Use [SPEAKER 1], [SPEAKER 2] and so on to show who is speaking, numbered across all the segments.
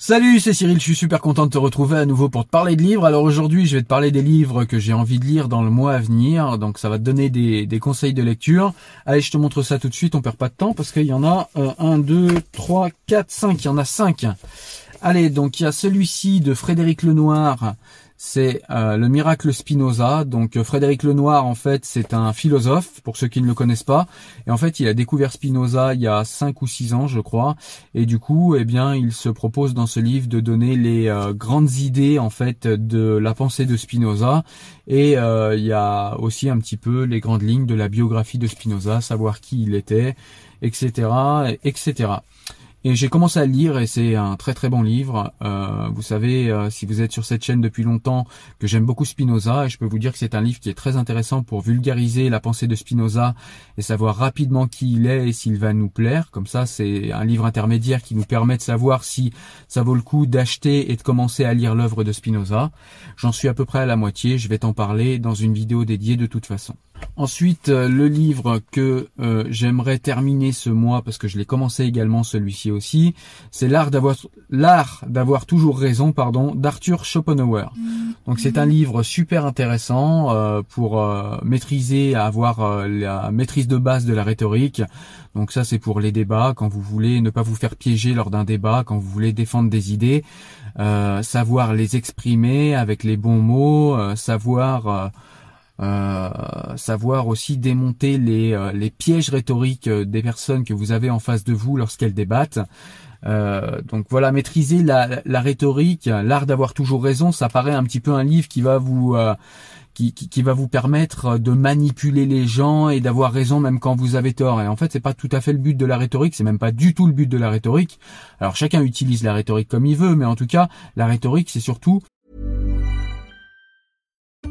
[SPEAKER 1] Salut, c'est Cyril, je suis super content de te retrouver à nouveau pour te parler de livres. Alors aujourd'hui, je vais te parler des livres que j'ai envie de lire dans le mois à venir, donc ça va te donner des, conseils de lecture. Allez, je te montre ça tout de suite, on perd pas de temps parce qu'il y en a 1, 2, 3, 4, 5, il y en a 5. Allez, donc il y a celui-ci de Frédéric Lenoir, c'est euh, le miracle Spinoza. Donc euh, Frédéric Lenoir, en fait, c'est un philosophe, pour ceux qui ne le connaissent pas. Et en fait, il a découvert Spinoza il y a cinq ou six ans, je crois. Et du coup, eh bien, il se propose dans ce livre de donner les euh, grandes idées, en fait, de la pensée de Spinoza. Et il y a aussi un petit peu les grandes lignes de la biographie de Spinoza, savoir qui il était, etc., etc. Et j'ai commencé à le lire et c'est un très très bon livre. Euh, vous savez, euh, si vous êtes sur cette chaîne depuis longtemps, que j'aime beaucoup Spinoza et je peux vous dire que c'est un livre qui est très intéressant pour vulgariser la pensée de Spinoza et savoir rapidement qui il est et s'il va nous plaire. Comme ça, c'est un livre intermédiaire qui nous permet de savoir si ça vaut le coup d'acheter et de commencer à lire l'œuvre de Spinoza. J'en suis à peu près à la moitié. Je vais t'en parler dans une vidéo dédiée de toute façon. Ensuite, euh, le livre que euh, j'aimerais terminer ce mois, parce que je l'ai commencé également celui-ci aussi, c'est l'art d'avoir l'art d'avoir toujours raison, pardon, d'Arthur Schopenhauer. Donc c'est un livre super intéressant euh, pour maîtriser, avoir la maîtrise de base de la rhétorique. Donc ça c'est pour les débats, quand vous voulez ne pas vous faire piéger lors d'un débat, quand vous voulez défendre des idées, savoir les exprimer avec les bons mots, savoir euh, savoir aussi démonter les, euh, les pièges rhétoriques euh, des personnes que vous avez en face de vous lorsqu'elles débattent. donc voilà, maîtriser la, la rhétorique, l'art d'avoir toujours raison, ça paraît un petit peu un livre qui va vous qui, qui, qui, va vous permettre de manipuler les gens et d'avoir raison même quand vous avez tort. Et en fait, c'est pas tout à fait le but de la rhétorique, c'est même pas du tout le but de la rhétorique. Alors chacun utilise la rhétorique comme il veut, mais en tout cas, la rhétorique, c'est surtout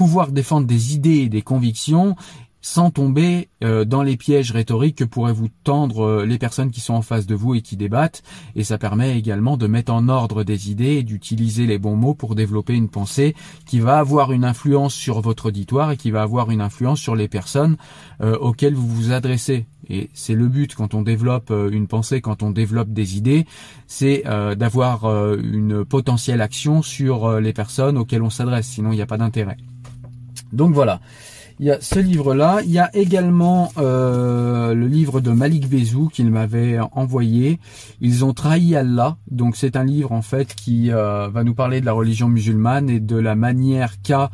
[SPEAKER 1] Pouvoir défendre des idées et des convictions sans tomber euh, dans les pièges rhétoriques que pourraient vous tendre euh, les personnes qui sont en face de vous et qui débattent. Et ça permet également de mettre en ordre des idées et d'utiliser les bons mots pour développer une pensée qui va avoir une influence sur votre auditoire et qui va avoir une influence sur les personnes euh, auxquelles vous vous adressez. Et c'est le but quand on développe une pensée, quand on développe des idées, c'est d'avoir une potentielle action sur les personnes auxquelles on s'adresse. Sinon, il n'y a pas d'intérêt. Donc voilà. Il y a ce livre-là. Il y a également euh, le livre de Malik Bezou qu'il m'avait envoyé. Ils ont trahi Allah. Donc c'est un livre en fait qui euh, va nous parler de la religion musulmane et de la manière qu'a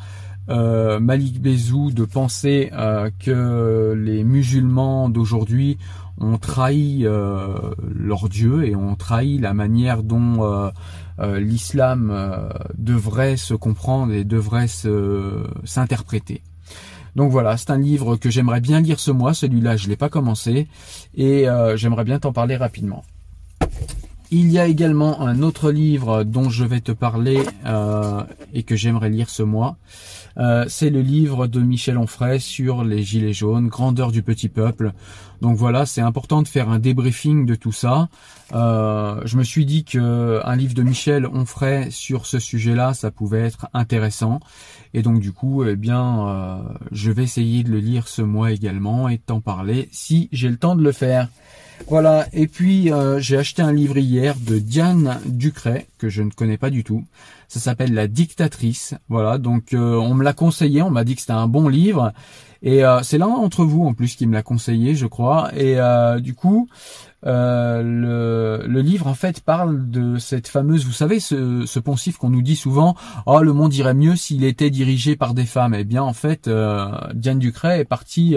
[SPEAKER 1] euh, Malik Bezou de penser que les musulmans d'aujourd'hui ont trahi leur Dieu et ont trahi la manière dont l'islam devrait se comprendre et devrait s'interpréter. Donc voilà, c'est un livre que j'aimerais bien lire ce mois. Celui-là, je l'ai pas commencé et euh, j'aimerais bien t'en parler rapidement. Il y a également un autre livre dont je vais te parler euh, et que j'aimerais lire ce mois. Euh, c'est le livre de Michel Onfray sur les Gilets jaunes, Grandeur du petit peuple. Donc voilà, c'est important de faire un débriefing de tout ça. Euh, je me suis dit que un livre de Michel Onfray sur ce sujet-là, ça pouvait être intéressant. Et donc du coup, eh bien, je vais essayer de le lire ce mois également et t'en parler si j'ai le temps de le faire. Voilà, et puis euh, j'ai acheté un livre hier de Diane Ducret, que je ne connais pas du tout. Ça s'appelle La dictatrice. Voilà, donc euh, on me l'a conseillé, on m'a dit que c'était un bon livre. Et euh, c'est l'un d'entre vous en plus qui me l'a conseillé, je crois. Et du coup, le, livre en fait parle de cette fameuse, vous savez, ce, ce poncif qu'on nous dit souvent, oh le monde irait mieux s'il était dirigé par des femmes. Eh bien en fait, Diane Ducret est partie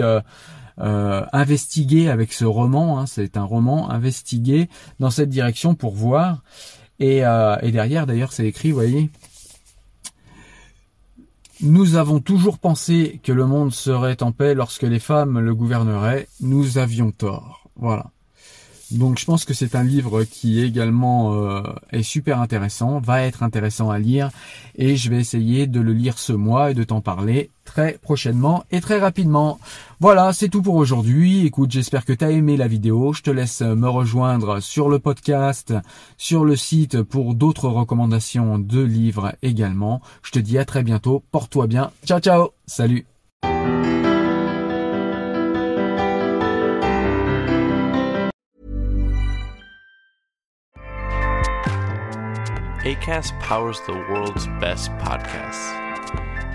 [SPEAKER 1] euh, investiguer avec ce roman, hein, c'est un roman, investiguer dans cette direction pour voir. Et, euh, derrière, d'ailleurs, c'est écrit, voyez, nous avons toujours pensé que le monde serait en paix lorsque les femmes le gouverneraient. Nous avions tort. Voilà. Donc je pense que c'est un livre qui également euh, est super intéressant, va être intéressant à lire et je vais essayer de le lire ce mois et de t'en parler très prochainement et très rapidement. Voilà, c'est tout pour aujourd'hui. Écoute, j'espère que tu as aimé la vidéo. Je te laisse me rejoindre sur le podcast, sur le site pour d'autres recommandations de livres également. Je te dis à très bientôt. Porte-toi bien. Ciao ciao. Salut.
[SPEAKER 2] ACAST powers the world's best podcasts.